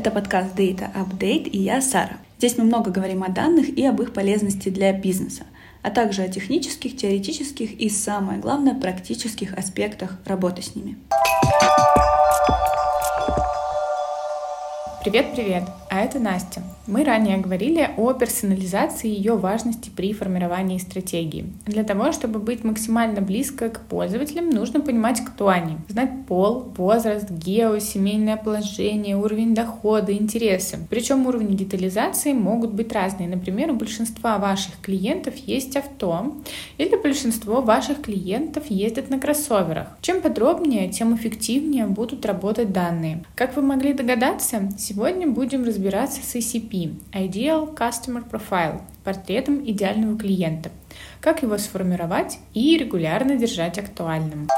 Это подкаст Data Update и я Сара. Здесь мы много говорим о данных и об их полезности для бизнеса, а также о технических, теоретических и, самое главное, практических аспектах работы с ними. Привет-привет! А это Настя. Мы ранее говорили о персонализации и ее важности при формировании стратегии. Для того, чтобы быть максимально близко к пользователям, нужно понимать, кто они. Знать пол, возраст, гео, семейное положение, уровень дохода, интересы. Причем уровни детализации могут быть разные. Например, у большинства ваших клиентов есть авто, или большинство ваших клиентов ездят на кроссоверах. Чем подробнее, тем эффективнее будут работать данные. Как вы могли догадаться, Сегодня будем разбираться с ICP – Ideal Customer Profile – портретом идеального клиента, как его сформировать и регулярно держать актуальным.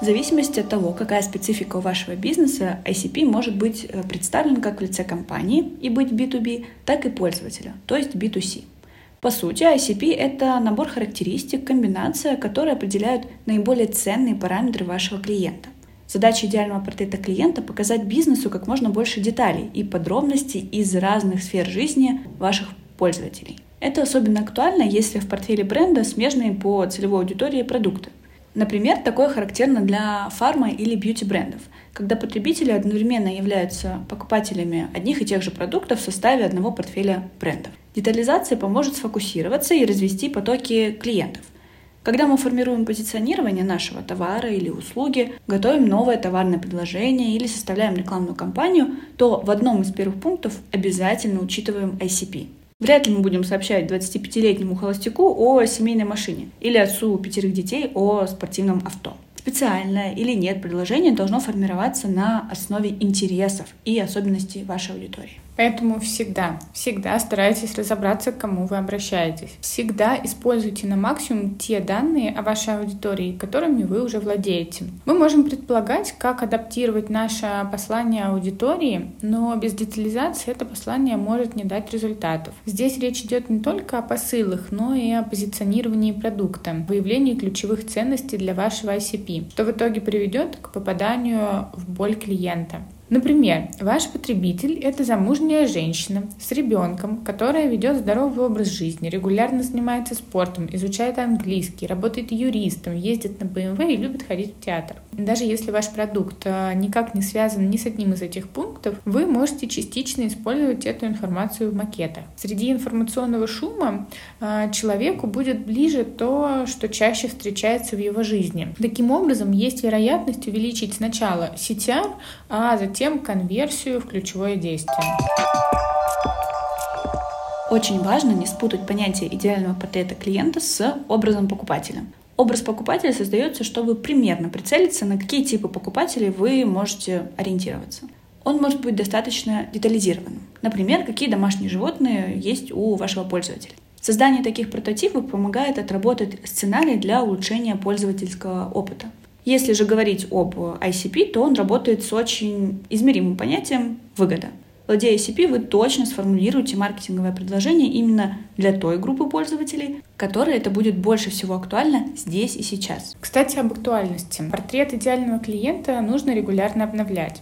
В зависимости от того, какая специфика у вашего бизнеса, ICP может быть э, представлен как в лице компании и быть B2B, так и пользователя, то есть B2C. По сути, ICP — это набор характеристик, комбинация, которые определяют наиболее ценные параметры вашего клиента. Задача идеального портрета клиента — показать бизнесу как можно больше деталей и подробностей из разных сфер жизни ваших пользователей. Это особенно актуально, если в портфеле бренда смежные по целевой аудитории продукты. Например, такое характерно для фарма или бьюти-брендов, когда потребители одновременно являются покупателями одних и тех же продуктов в составе одного портфеля брендов. Детализация поможет сфокусироваться и развести потоки клиентов. Когда мы формируем позиционирование нашего товара или услуги, готовим новое товарное предложение или составляем рекламную кампанию, то в одном из первых пунктов обязательно учитываем ICP. Вряд ли мы будем сообщать 25-летнему холостяку о семейной машине или отцу пятерых детей о спортивном авто. Специальное или нет предложение должно формироваться на основе интересов и особенностей вашей аудитории. Поэтому всегда, всегда старайтесь разобраться, к кому вы обращаетесь. Всегда используйте на максимум те данные о вашей аудитории, которыми вы уже владеете. Мы можем предполагать, как адаптировать наше послание аудитории, но без детализации это послание может не дать результатов. Здесь речь идет не только о посылах, но и о позиционировании продукта, выявлении ключевых ценностей для вашего ICP, что в итоге приведет к попаданию в боль клиента. Например, ваш потребитель – это замужняя женщина с ребенком, которая ведет здоровый образ жизни, регулярно занимается спортом, изучает английский, работает юристом, ездит на BMW и любит ходить в театр. Даже если ваш продукт э, никак не связан ни с одним из этих пунктов, вы можете частично использовать эту информацию в макетах. Среди информационного шума э, человеку будет ближе то, что чаще встречается в его жизни. Таким образом, есть вероятность увеличить сначала CTR, а затем затем конверсию в ключевое действие. Очень важно не спутать понятие идеального портрета клиента с образом покупателя. Образ покупателя создается, чтобы примерно прицелиться, на какие типы покупателей вы можете ориентироваться. Он может быть достаточно детализированным. Например, какие домашние животные есть у вашего пользователя. Создание таких прототипов помогает отработать сценарий для улучшения пользовательского опыта. Если же говорить об ICP, то он работает с очень измеримым понятием выгода. Владея ICP, вы точно сформулируете маркетинговое предложение именно для той группы пользователей, которой это будет больше всего актуально здесь и сейчас. Кстати, об актуальности. Портрет идеального клиента нужно регулярно обновлять.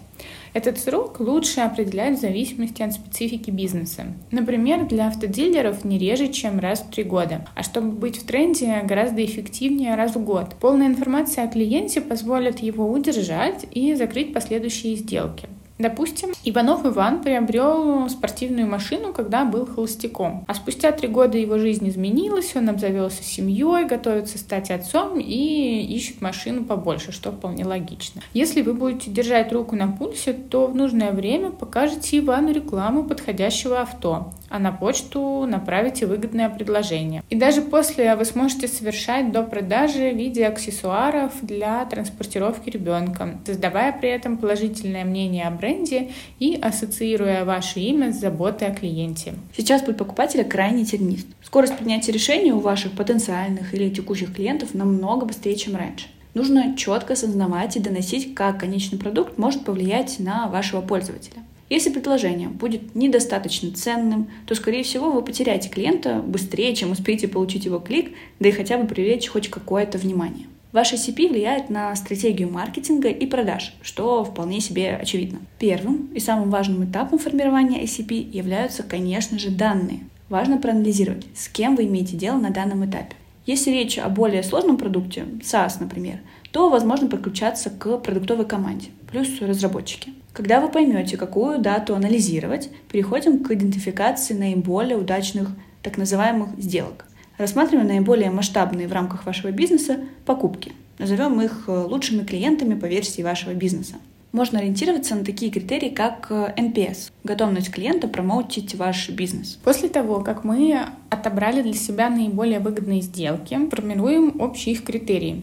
Этот срок лучше определять в зависимости от специфики бизнеса. Например, для автодилеров не реже, чем раз в три года. А чтобы быть в тренде, гораздо эффективнее раз в год. Полная информация о клиенте позволит его удержать и закрыть последующие сделки. Допустим, Иванов Иван приобрел спортивную машину, когда был холостяком. А спустя три года его жизнь изменилась, он обзавелся семьей, готовится стать отцом и ищет машину побольше, что вполне логично. Если вы будете держать руку на пульсе, то в нужное время покажете Ивану рекламу подходящего авто, а на почту направите выгодное предложение. И даже после вы сможете совершать до продажи в виде аксессуаров для транспортировки ребенка, создавая при этом положительное мнение о бренде бренде и ассоциируя ваше имя с заботой о клиенте. Сейчас путь покупателя крайне тернист. Скорость принятия решений у ваших потенциальных или текущих клиентов намного быстрее, чем раньше. Нужно четко осознавать и доносить, как конечный продукт может повлиять на вашего пользователя. Если предложение будет недостаточно ценным, то, скорее всего, вы потеряете клиента быстрее, чем успеете получить его клик, да и хотя бы привлечь хоть какое-то внимание. Ваш ICP влияет на стратегию маркетинга и продаж, что вполне себе очевидно. Первым и самым важным этапом формирования ICP являются, конечно же, данные. Важно проанализировать, с кем вы имеете дело на данном этапе. Если речь о более сложном продукте, SaaS, например, то возможно подключаться к продуктовой команде, плюс разработчики. Когда вы поймете, какую дату анализировать, переходим к идентификации наиболее удачных так называемых сделок. Рассматриваем наиболее масштабные в рамках вашего бизнеса покупки. Назовем их э, лучшими клиентами по версии вашего бизнеса. Можно ориентироваться на такие критерии, как NPS э, – готовность клиента промоутить ваш бизнес. После того, как мы отобрали для себя наиболее выгодные сделки, формируем общие их критерии.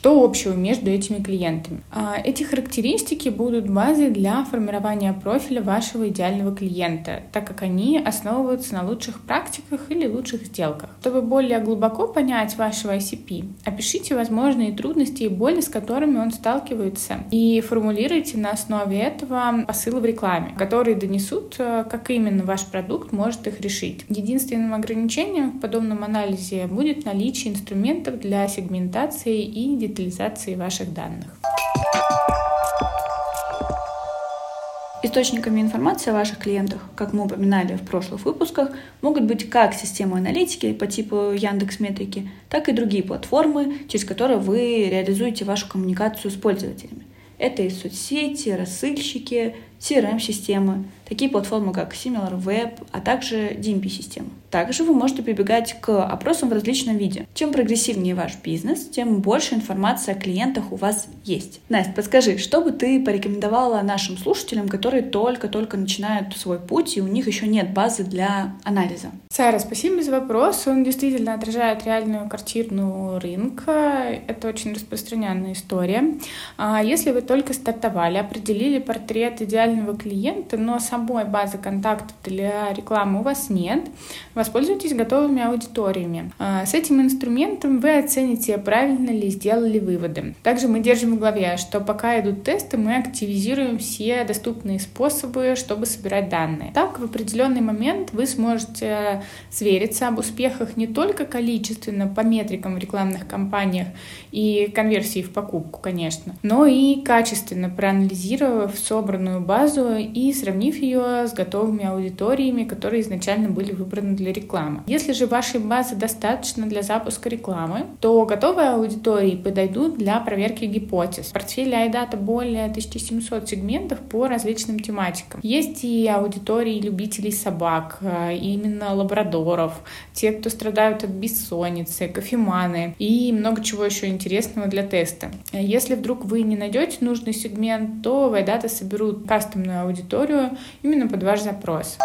Что общего между этими клиентами? А, эти характеристики будут базой для формирования профиля вашего идеального клиента, так как они основываются на лучших практиках или лучших сделках. Чтобы более глубоко понять вашего ICP, опишите возможные трудности и боли, с которыми он сталкивается, и формулируйте на основе этого посылы в рекламе, которые донесут, э, как именно ваш продукт может их решить. Единственным ограничением в подобном анализе будет наличие инструментов для сегментации и детализации ваших данных. Источниками информации о ваших клиентах, как мы упоминали в прошлых выпусках, могут быть как системы аналитики по типу Яндекс Метрики, так и другие платформы, через которые вы реализуете вашу коммуникацию с пользователями. Это и соцсети, рассыльщики, CRM-системы, такие платформы, как SimilarWeb, а также DMP-системы. Также вы можете прибегать к опросам в различном виде. Чем прогрессивнее ваш бизнес, тем больше информации о клиентах у вас есть. Настя, подскажи, что бы ты порекомендовала нашим слушателям, которые только-только начинают свой путь, и у них еще нет базы для анализа? Сара, спасибо за вопрос. Он действительно отражает реальную картину рынка. Это очень распространенная история. А если вы только стартовали, определили портрет идеального клиента, но самой базы контактов для рекламы у вас нет, воспользуйтесь готовыми аудиториями. А, с этим инструментом вы оцените, правильно ли сделали выводы. Также мы держим в голове, что пока идут тесты, мы активизируем все доступные способы, чтобы собирать данные. Так, в определенный момент вы сможете свериться об успехах не только количественно по метрикам в рекламных кампаниях и конверсии в покупку, конечно, но и качественно проанализировав собранную базу и сравнив ее с готовыми аудиториями, которые изначально были выбраны для рекламы. Если же вашей базы достаточно для запуска рекламы, то готовые аудитории подойдут для проверки гипотез. В портфеле iData более 1700 сегментов по различным тематикам. Есть и аудитории любителей собак, э, именно лабрадоров, те, кто страдают от бессонницы, кофеманы и много чего еще интересного для теста. Если вдруг вы не найдете нужный сегмент, то iData соберут кастом кастомную аудиторию именно под ваш запрос.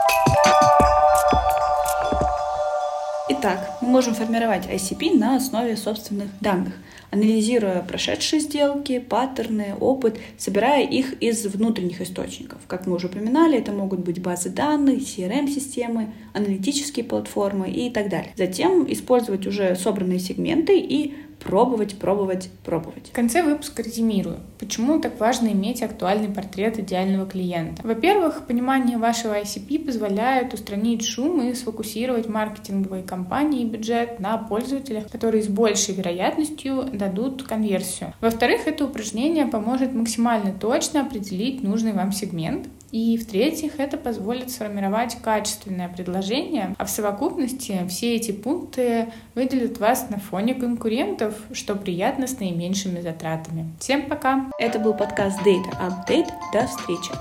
Итак, мы можем формировать ICP на основе собственных данных, анализируя прошедшие сделки, паттерны, опыт, собирая их из внутренних источников. Как мы уже упоминали, это могут быть базы данных, CRM-системы, аналитические платформы и так далее. Затем использовать уже собранные сегменты и пробовать, пробовать, пробовать. В конце выпуска резюмирую. Почему так важно иметь актуальный портрет идеального клиента? Во-первых, понимание вашего ICP позволяет устранить шум и сфокусировать маркетинговые кампании и бюджет на пользователях, которые с большей вероятностью дадут конверсию. Во-вторых, это упражнение поможет максимально точно определить нужный вам сегмент, и в-третьих, это позволит сформировать качественное предложение, а в совокупности все эти пункты выделят вас на фоне конкурентов, что приятно с наименьшими затратами. Всем пока! Это был подкаст Data Update. До встречи!